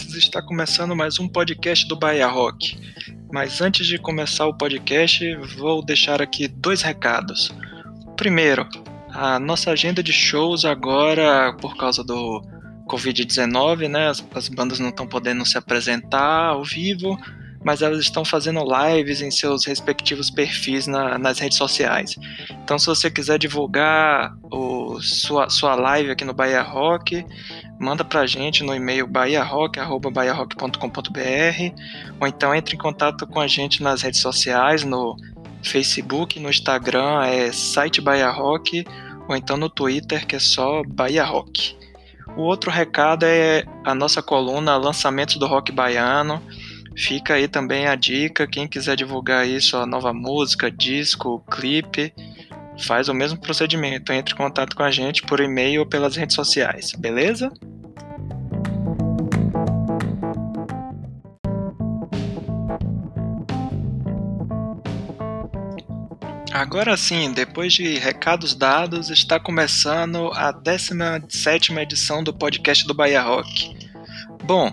Está começando mais um podcast do Bahia Rock. Mas antes de começar o podcast, vou deixar aqui dois recados. Primeiro, a nossa agenda de shows agora, por causa do Covid-19, né? As, as bandas não estão podendo se apresentar ao vivo, mas elas estão fazendo lives em seus respectivos perfis na, nas redes sociais. Então, se você quiser divulgar o, sua, sua live aqui no Bahia Rock, manda pra gente no e-mail bahiarock.com.br ou então entre em contato com a gente nas redes sociais, no Facebook, no Instagram é site Bahia Rock ou então no Twitter que é só Bahia Rock. O outro recado é a nossa coluna Lançamentos do Rock Baiano. Fica aí também a dica, quem quiser divulgar isso, a nova música, disco, clipe, faz o mesmo procedimento. Entre em contato com a gente por e-mail ou pelas redes sociais, beleza? Agora sim, depois de recados dados, está começando a 17 edição do podcast do Bahia Rock. Bom,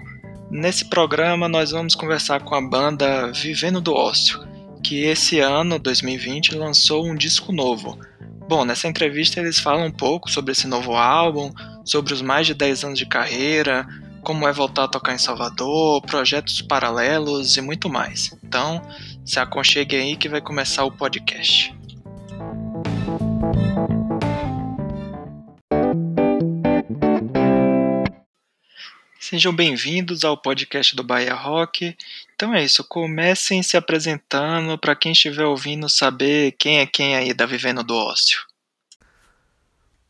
nesse programa nós vamos conversar com a banda Vivendo do Ócio, que esse ano, 2020, lançou um disco novo. Bom, nessa entrevista eles falam um pouco sobre esse novo álbum, sobre os mais de 10 anos de carreira, como é voltar a tocar em Salvador, projetos paralelos e muito mais. Então, se aconchegue aí que vai começar o podcast. Sejam bem-vindos ao podcast do Bahia Rock. Então é isso, comecem se apresentando para quem estiver ouvindo saber quem é quem aí da Vivendo do Ócio.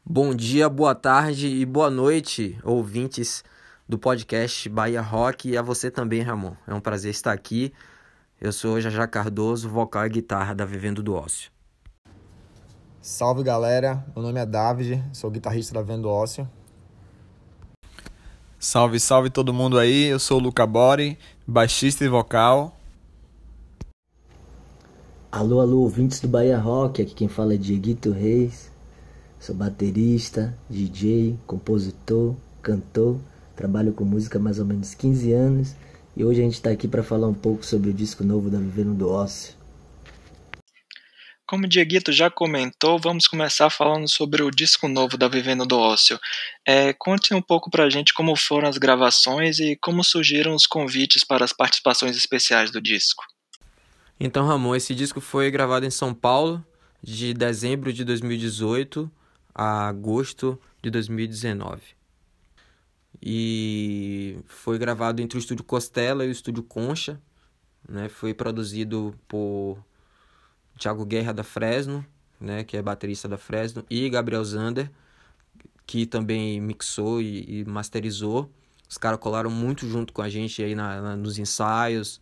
Bom dia, boa tarde e boa noite, ouvintes do podcast Bahia Rock e a você também, Ramon. É um prazer estar aqui. Eu sou Jajá Cardoso, vocal e guitarra da Vivendo do Ócio. Salve galera, meu nome é David, sou guitarrista da Vivendo do Ócio. Salve, salve todo mundo aí. Eu sou o Luca Bori, baixista e vocal. Alô, alô, ouvintes do Bahia Rock. Aqui quem fala é Dieguito Reis. Sou baterista, DJ, compositor, cantor. Trabalho com música há mais ou menos 15 anos. E hoje a gente está aqui para falar um pouco sobre o disco novo da Vivendo do Ócio. Como o Dieguito já comentou, vamos começar falando sobre o disco novo da Vivendo do Ócio. É, conte um pouco pra gente como foram as gravações e como surgiram os convites para as participações especiais do disco. Então, Ramon, esse disco foi gravado em São Paulo de dezembro de 2018 a agosto de 2019. E foi gravado entre o estúdio Costela e o estúdio Concha. Né? Foi produzido por Thiago Guerra da Fresno, né, que é baterista da Fresno, e Gabriel Zander, que também mixou e, e masterizou. Os caras colaram muito junto com a gente aí na, na nos ensaios,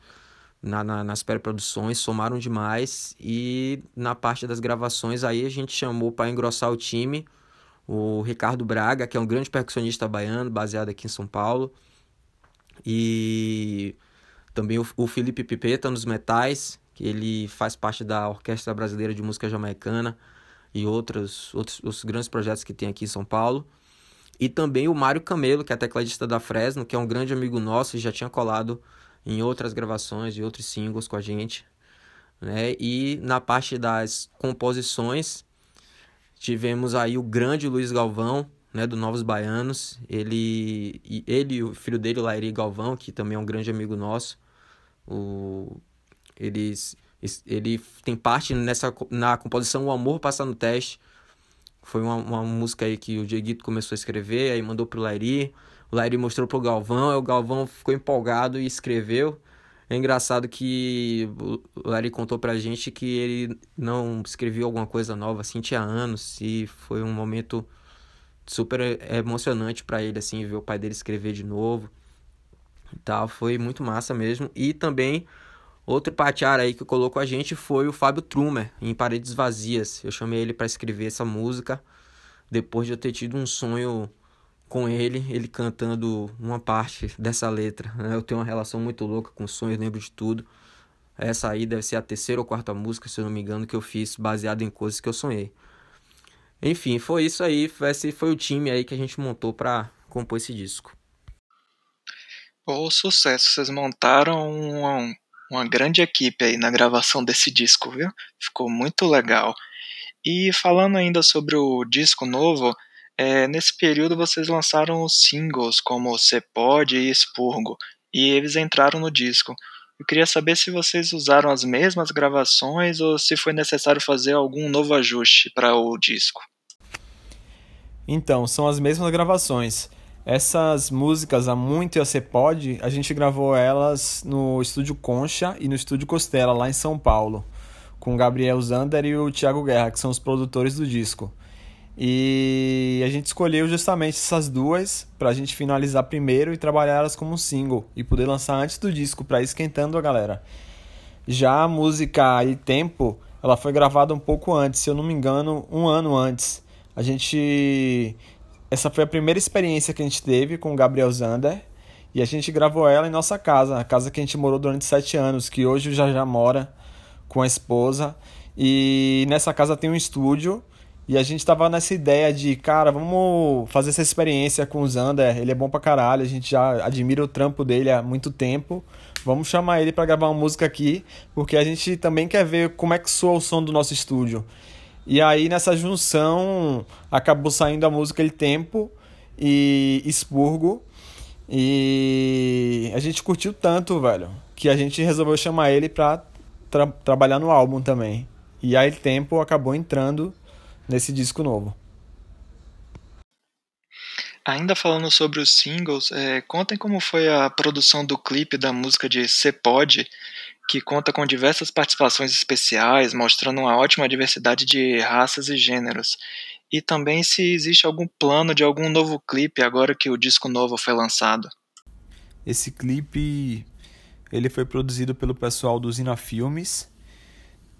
na, na, nas pré-produções, somaram demais. E na parte das gravações aí a gente chamou para engrossar o time o Ricardo Braga, que é um grande percussionista baiano, baseado aqui em São Paulo. E também o, o Felipe Pipeta nos metais, que ele faz parte da Orquestra Brasileira de Música Jamaicana e outros, outros, grandes projetos que tem aqui em São Paulo. E também o Mário Camelo, que é tecladista da Fresno, que é um grande amigo nosso e já tinha colado em outras gravações e outros singles com a gente. Né? E na parte das composições, tivemos aí o grande Luiz Galvão, né, do Novos Baianos. Ele, ele e o filho dele, o Lairi Galvão, que também é um grande amigo nosso. O, eles, ele tem parte nessa na composição O Amor Passa no Teste. Foi uma, uma música aí que o Dieguito começou a escrever, aí mandou pro Lairi. O Lairi mostrou pro Galvão, aí o Galvão ficou empolgado e escreveu. É engraçado que o Larry contou pra gente que ele não escreveu alguma coisa nova assim, tinha anos, e foi um momento super emocionante para ele, assim, ver o pai dele escrever de novo. E tal, foi muito massa mesmo. E também Outro patiar aí que colocou a gente foi o Fábio Trumer, em Paredes Vazias. Eu chamei ele para escrever essa música depois de eu ter tido um sonho com ele, ele cantando uma parte dessa letra. Né? Eu tenho uma relação muito louca com sonhos, lembro de tudo. Essa aí deve ser a terceira ou quarta música, se eu não me engano, que eu fiz baseado em coisas que eu sonhei. Enfim, foi isso aí. Esse foi o time aí que a gente montou para compor esse disco. O sucesso, vocês montaram uma, uma grande equipe aí na gravação desse disco, viu? Ficou muito legal. E falando ainda sobre o disco novo, é, nesse período vocês lançaram os singles como Cê Pode e Expurgo, e eles entraram no disco. Eu queria saber se vocês usaram as mesmas gravações ou se foi necessário fazer algum novo ajuste para o disco. Então, são as mesmas gravações. Essas músicas, a Muito e a Cê Pode, a gente gravou elas no estúdio Concha e no estúdio Costela, lá em São Paulo, com o Gabriel Zander e o Thiago Guerra, que são os produtores do disco. E a gente escolheu justamente essas duas para a gente finalizar primeiro e trabalhar elas como single e poder lançar antes do disco para esquentando a galera. Já a música e Tempo, ela foi gravada um pouco antes, se eu não me engano, um ano antes. A gente essa foi a primeira experiência que a gente teve com o Gabriel Zander e a gente gravou ela em nossa casa, a casa que a gente morou durante sete anos, que hoje já já mora com a esposa. E nessa casa tem um estúdio e a gente tava nessa ideia de, cara, vamos fazer essa experiência com o Zander. Ele é bom pra caralho, a gente já admira o trampo dele há muito tempo. Vamos chamar ele para gravar uma música aqui, porque a gente também quer ver como é que soa o som do nosso estúdio. E aí nessa junção acabou saindo a música El Tempo e Expurgo. E a gente curtiu tanto, velho, que a gente resolveu chamar ele pra tra trabalhar no álbum também. E aí Tempo acabou entrando nesse disco novo. Ainda falando sobre os singles, é, contem como foi a produção do clipe da música de Cê Pode, que conta com diversas participações especiais, mostrando uma ótima diversidade de raças e gêneros. E também se existe algum plano de algum novo clipe agora que o disco novo foi lançado. Esse clipe ele foi produzido pelo pessoal do Zina Filmes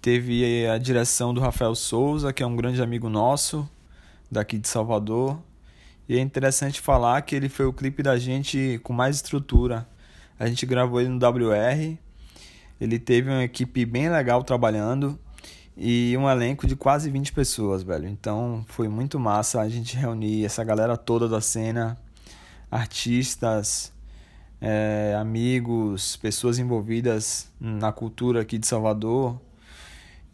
Teve a direção do Rafael Souza, que é um grande amigo nosso, daqui de Salvador. E é interessante falar que ele foi o clipe da gente com mais estrutura. A gente gravou ele no WR. Ele teve uma equipe bem legal trabalhando e um elenco de quase 20 pessoas, velho. Então foi muito massa a gente reunir essa galera toda da cena, artistas, é, amigos, pessoas envolvidas na cultura aqui de Salvador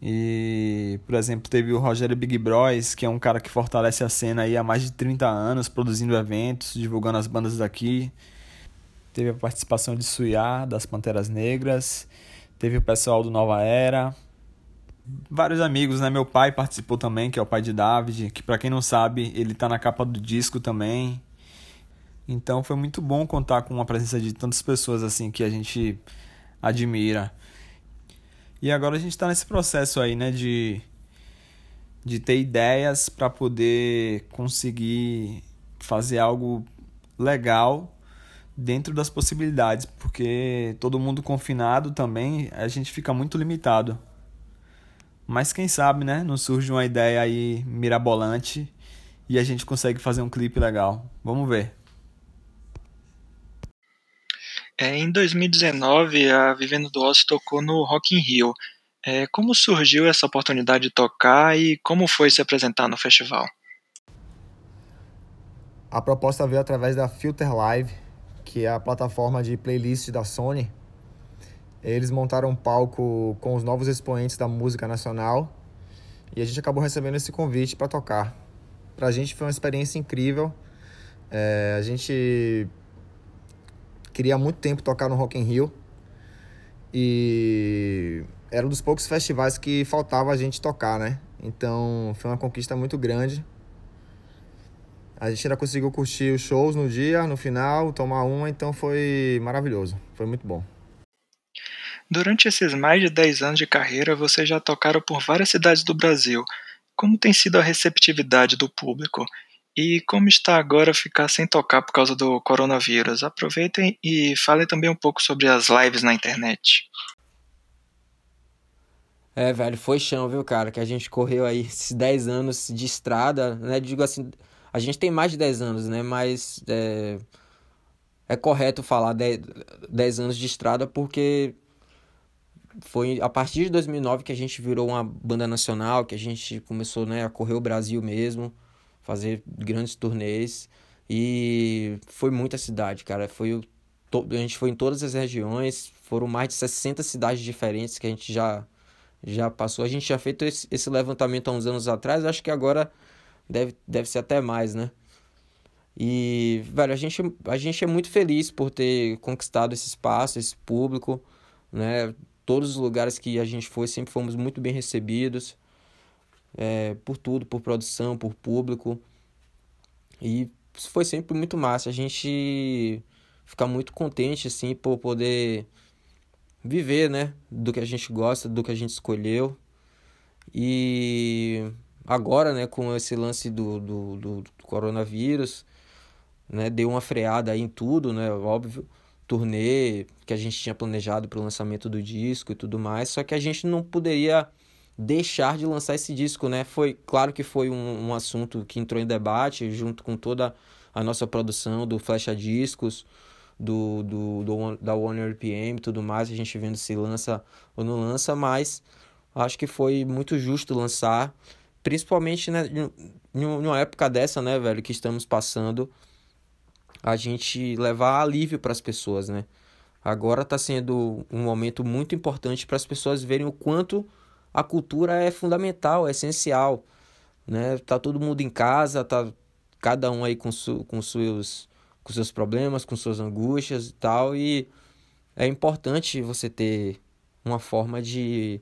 e, por exemplo, teve o Rogério Big Bros, que é um cara que fortalece a cena aí há mais de 30 anos, produzindo eventos, divulgando as bandas daqui. Teve a participação de Suyá, das Panteras Negras. Teve o pessoal do Nova Era. Vários amigos, né? Meu pai participou também, que é o pai de David, que para quem não sabe, ele tá na capa do disco também. Então foi muito bom contar com a presença de tantas pessoas assim que a gente admira. E agora a gente está nesse processo aí, né, de, de ter ideias para poder conseguir fazer algo legal dentro das possibilidades, porque todo mundo confinado também, a gente fica muito limitado. Mas quem sabe, né, não surge uma ideia aí mirabolante e a gente consegue fazer um clipe legal. Vamos ver. É, em 2019, a Vivendo do Osso tocou no Rock in Rio. É, como surgiu essa oportunidade de tocar e como foi se apresentar no festival? A proposta veio através da Filter Live, que é a plataforma de playlist da Sony. Eles montaram um palco com os novos expoentes da música nacional e a gente acabou recebendo esse convite para tocar. Para a gente foi uma experiência incrível. É, a gente queria há muito tempo tocar no Rock in Rio. E era um dos poucos festivais que faltava a gente tocar, né? Então foi uma conquista muito grande. A gente ainda conseguiu curtir os shows no dia, no final, tomar uma, então foi maravilhoso. Foi muito bom. Durante esses mais de 10 anos de carreira, vocês já tocaram por várias cidades do Brasil. Como tem sido a receptividade do público? E como está agora ficar sem tocar por causa do coronavírus? Aproveitem e falem também um pouco sobre as lives na internet. É, velho, foi chão, viu, cara? Que a gente correu aí esses 10 anos de estrada, né? Digo assim, a gente tem mais de 10 anos, né? Mas é, é correto falar 10, 10 anos de estrada porque foi a partir de 2009 que a gente virou uma banda nacional, que a gente começou né, a correr o Brasil mesmo fazer grandes turnês. E foi muita cidade, cara. Foi a gente foi em todas as regiões, foram mais de 60 cidades diferentes que a gente já, já passou. A gente já esse, esse levantamento há uns anos atrás, acho que agora deve, deve ser até mais, né? E, velho, a gente, a gente é muito feliz por ter conquistado esse espaço, esse público, né? Todos os lugares que a gente foi sempre fomos muito bem recebidos, é, por tudo, por produção, por público. E foi sempre muito massa. A gente fica muito contente, assim, por poder viver, né? Do que a gente gosta, do que a gente escolheu. E agora, né, com esse lance do, do, do, do coronavírus, né, deu uma freada aí em tudo, né, óbvio, turnê que a gente tinha planejado para o lançamento do disco e tudo mais, só que a gente não poderia deixar de lançar esse disco, né? Foi claro que foi um, um assunto que entrou em debate junto com toda a nossa produção do Flecha Discos, do, do, do da One RPM e tudo mais, a gente vendo se lança ou não lança, mas acho que foi muito justo lançar, principalmente né, em uma época dessa, né, velho, que estamos passando, a gente levar alívio para as pessoas, né? Agora está sendo um momento muito importante para as pessoas verem o quanto a cultura é fundamental, é essencial, né? Tá todo mundo em casa, tá cada um aí com, su, com seus com seus problemas, com suas angústias e tal, e é importante você ter uma forma de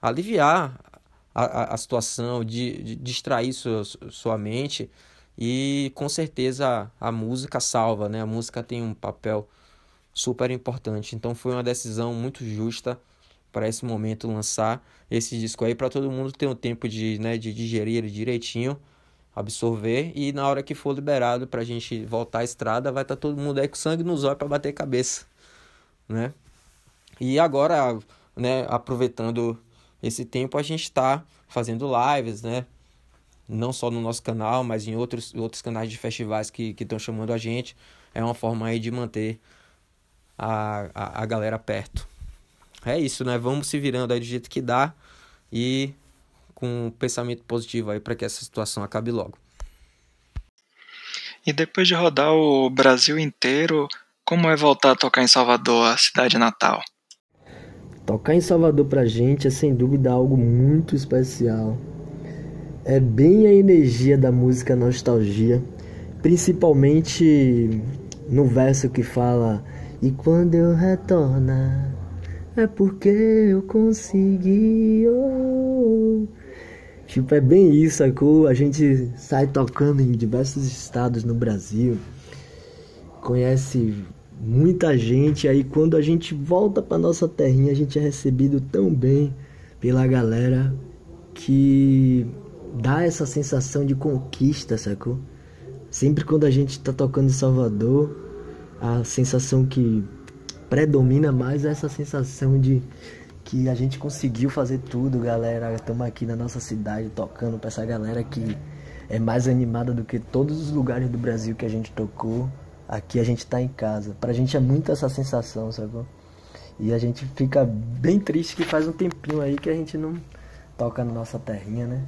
aliviar a, a, situação, de, de distrair sua, sua mente e com certeza a música salva, né? A música tem um papel super importante. Então foi uma decisão muito justa para esse momento lançar esse disco aí para todo mundo ter um tempo de, né, de digerir ele direitinho, absorver e na hora que for liberado para a gente voltar à estrada vai estar tá todo mundo aí com sangue nos olhos para bater cabeça, né? E agora, né, aproveitando esse tempo a gente está fazendo lives, né? não só no nosso canal, mas em outros, outros canais de festivais que estão chamando a gente. É uma forma aí de manter a, a, a galera perto. É isso, né? Vamos se virando aí do jeito que dá e com um pensamento positivo aí para que essa situação acabe logo. E depois de rodar o Brasil inteiro, como é voltar a tocar em Salvador, a cidade natal? Tocar em Salvador pra gente é sem dúvida algo muito especial é bem a energia da música nostalgia, principalmente no verso que fala e quando eu retornar é porque eu consegui. Oh. Tipo, é bem isso, sacou? A gente sai tocando em diversos estados no Brasil, conhece muita gente, aí quando a gente volta para nossa terrinha, a gente é recebido tão bem pela galera que dá essa sensação de conquista, sacou? Sempre quando a gente tá tocando em Salvador, a sensação que predomina mais é essa sensação de que a gente conseguiu fazer tudo, galera. Estamos aqui na nossa cidade tocando para essa galera que é mais animada do que todos os lugares do Brasil que a gente tocou. Aqui a gente tá em casa. Pra gente é muito essa sensação, sacou? E a gente fica bem triste que faz um tempinho aí que a gente não toca na nossa terrinha, né?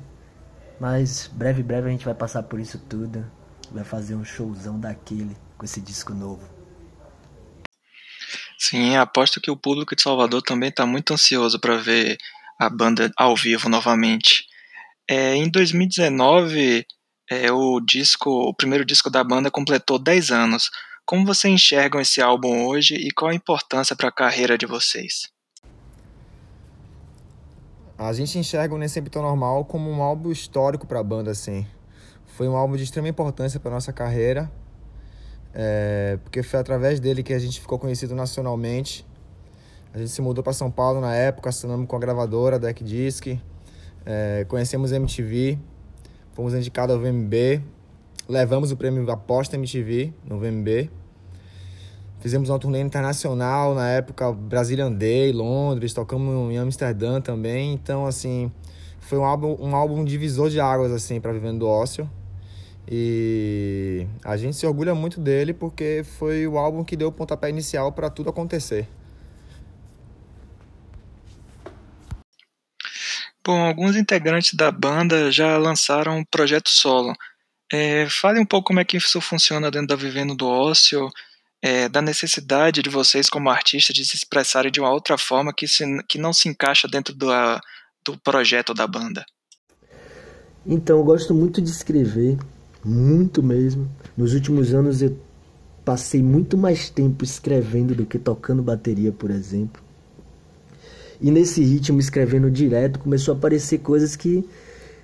Mas breve, breve a gente vai passar por isso tudo. Vai fazer um showzão daquele com esse disco novo. Sim, aposto que o público de Salvador também está muito ansioso para ver a banda ao vivo novamente. É, em 2019, é, o disco, o primeiro disco da banda completou 10 anos. Como vocês enxergam esse álbum hoje e qual a importância para a carreira de vocês? A gente enxerga o Nem Sempre Tão Normal como um álbum histórico para a banda, assim. Foi um álbum de extrema importância para nossa carreira, é, porque foi através dele que a gente ficou conhecido nacionalmente. A gente se mudou para São Paulo na época, assinamos com a gravadora Deck Disc, é, conhecemos MTV, fomos indicados ao VMB, levamos o prêmio Aposta MTV no VMB. Fizemos uma turnê internacional na época, Brazilian Day, Londres, tocamos em Amsterdã também. Então, assim, foi um álbum, um álbum divisor de águas, assim, para Vivendo do Ócio. E a gente se orgulha muito dele porque foi o álbum que deu o pontapé inicial para tudo acontecer. Bom, alguns integrantes da banda já lançaram um projeto solo. É, fale um pouco como é que isso funciona dentro da Vivendo do Ócio é, da necessidade de vocês, como artistas, de se expressarem de uma outra forma que, se, que não se encaixa dentro do, a, do projeto da banda? Então, eu gosto muito de escrever, muito mesmo. Nos últimos anos eu passei muito mais tempo escrevendo do que tocando bateria, por exemplo. E nesse ritmo, escrevendo direto, começou a aparecer coisas que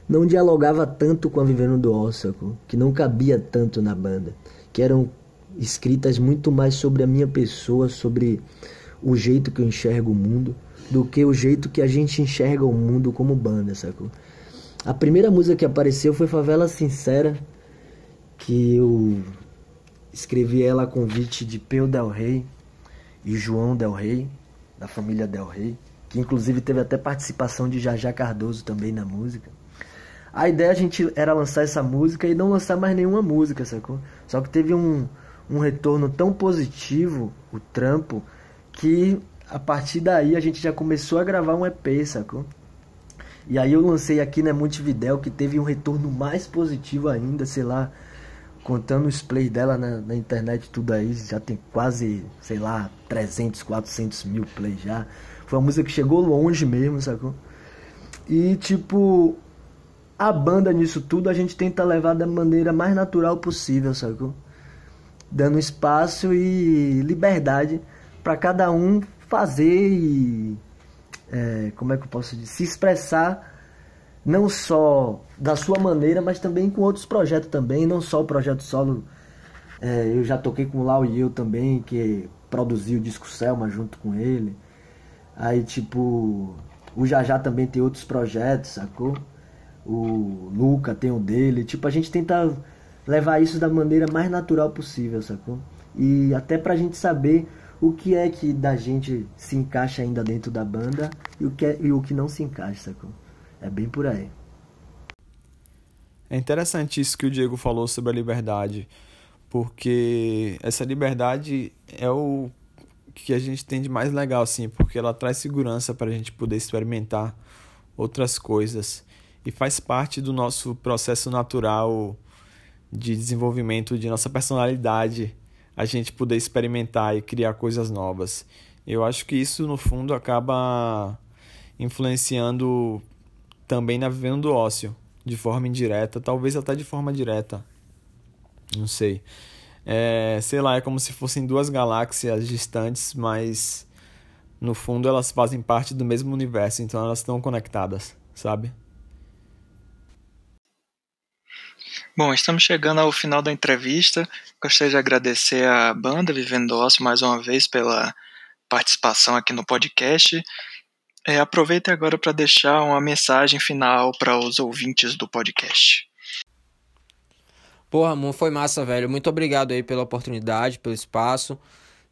não dialogava tanto com a Vivendo do Ossaco, que não cabia tanto na banda, que eram escritas muito mais sobre a minha pessoa, sobre o jeito que eu enxergo o mundo, do que o jeito que a gente enxerga o mundo como banda, sacou? A primeira música que apareceu foi Favela Sincera, que eu escrevi ela a convite de Peu Del Rey e João Del Rey, da família Del Rey, que inclusive teve até participação de Jajá Cardoso também na música. A ideia a gente era lançar essa música e não lançar mais nenhuma música, sacou? Só que teve um, um retorno tão positivo, o trampo, que a partir daí a gente já começou a gravar um EP, sacou? E aí eu lancei aqui na Montevidéu, que teve um retorno mais positivo ainda, sei lá, contando os plays dela na, na, internet tudo aí, já tem quase, sei lá, 300, 400 mil plays já. Foi uma música que chegou longe mesmo, sacou? E tipo, a banda nisso tudo a gente tenta levar da maneira mais natural possível, sacou? Dando espaço e liberdade para cada um fazer e. É, como é que eu posso dizer? Se expressar não só da sua maneira, mas também com outros projetos também, não só o projeto solo. É, eu já toquei com o Lau e eu também, que produziu o disco Selma junto com ele. Aí, tipo, o Jajá também tem outros projetos, sacou? O Luca tem o dele. Tipo, a gente tenta levar isso da maneira mais natural possível, sacou? E até pra gente saber o que é que da gente se encaixa ainda dentro da banda e o que, é, e o que não se encaixa, sacou? É bem por aí. É interessante isso que o Diego falou sobre a liberdade, porque essa liberdade é o que a gente tem de mais legal, assim, porque ela traz segurança para a gente poder experimentar outras coisas e faz parte do nosso processo natural de desenvolvimento de nossa personalidade, a gente poder experimentar e criar coisas novas. Eu acho que isso, no fundo, acaba influenciando também na vivendo do ócio, de forma indireta, talvez até de forma direta. Não sei. É, sei lá, é como se fossem duas galáxias distantes, mas no fundo elas fazem parte do mesmo universo, então elas estão conectadas, sabe? Bom, estamos chegando ao final da entrevista. Gostaria de agradecer à banda Vivendo Ócio mais uma vez pela participação aqui no podcast. É, aproveite agora para deixar uma mensagem final para os ouvintes do podcast. Porra, Ramon, foi massa, velho. Muito obrigado aí pela oportunidade, pelo espaço.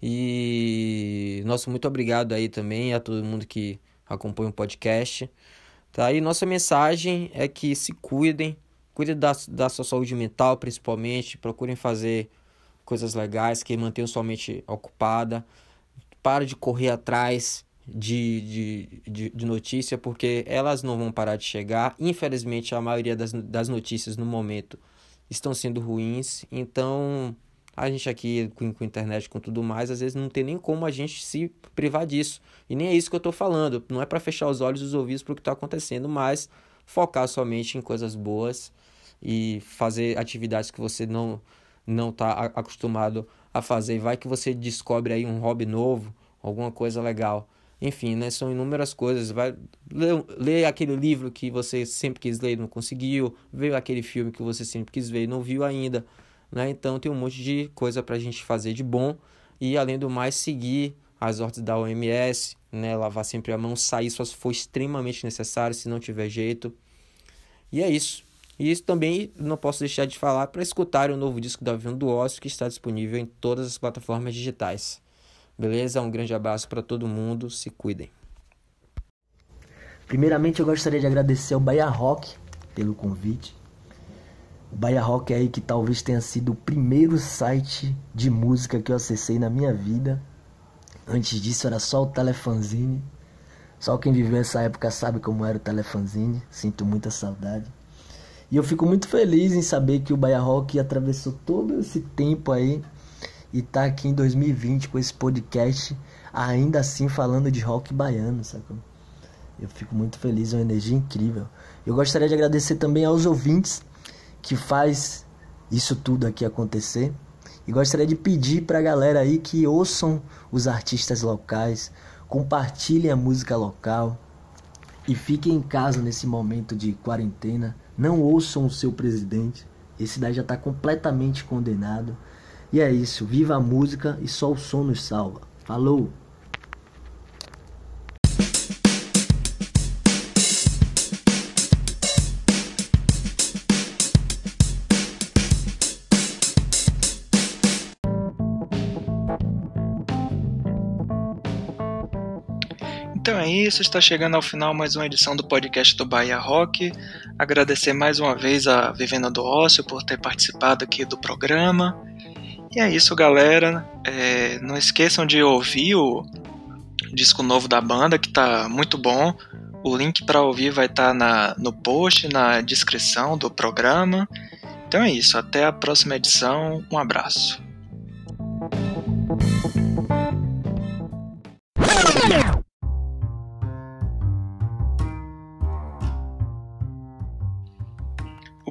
E nosso muito obrigado aí também a todo mundo que acompanha o podcast. Tá? E nossa mensagem é que se cuidem, cuidem da, da sua saúde mental principalmente, procurem fazer coisas legais que mantenham sua mente ocupada. Para de correr atrás de, de, de, de, notícia, porque elas não vão parar de chegar. Infelizmente, a maioria das, das notícias no momento estão sendo ruins. Então, a gente aqui com, com internet, com tudo mais, às vezes não tem nem como a gente se privar disso. E nem é isso que eu estou falando. Não é para fechar os olhos e os ouvidos para o que está acontecendo, mas focar somente em coisas boas e fazer atividades que você não não está acostumado a fazer. Vai que você descobre aí um hobby novo, alguma coisa legal. Enfim, né, são inúmeras coisas. Vai ler, aquele livro que você sempre quis ler e não conseguiu, ver aquele filme que você sempre quis ver e não viu ainda. Né? Então tem um monte de coisa para a gente fazer de bom e além do mais seguir as ordens da OMS, né? lavar sempre a mão, sair só se for extremamente necessário, se não tiver jeito. E é isso. E isso também não posso deixar de falar para escutar o novo disco da Avião do Ócio que está disponível em todas as plataformas digitais. Beleza? Um grande abraço para todo mundo. Se cuidem. Primeiramente, eu gostaria de agradecer ao Bahia Rock pelo convite. O Bahia Rock é aí que talvez tenha sido o primeiro site de música que eu acessei na minha vida. Antes disso era só o Telefanzine. Só quem viveu essa época sabe como era o Telefanzine. Sinto muita saudade. E eu fico muito feliz em saber que o Bahia Rock atravessou todo esse tempo aí e tá aqui em 2020 com esse podcast, ainda assim falando de rock baiano, sacou? Eu fico muito feliz, é uma energia incrível. Eu gostaria de agradecer também aos ouvintes que faz isso tudo aqui acontecer. E gostaria de pedir para a galera aí que ouçam os artistas locais, compartilhem a música local e fiquem em casa nesse momento de quarentena. Não ouçam o seu presidente, esse daí já está completamente condenado. E é isso, viva a música e só o som nos salva. Falou! Então é isso, está chegando ao final mais uma edição do podcast do Bahia Rock. Agradecer mais uma vez a Vivenda do Ócio por ter participado aqui do programa. E é isso, galera. É, não esqueçam de ouvir o disco novo da banda, que está muito bom. O link para ouvir vai estar tá no post, na descrição do programa. Então é isso, até a próxima edição. Um abraço.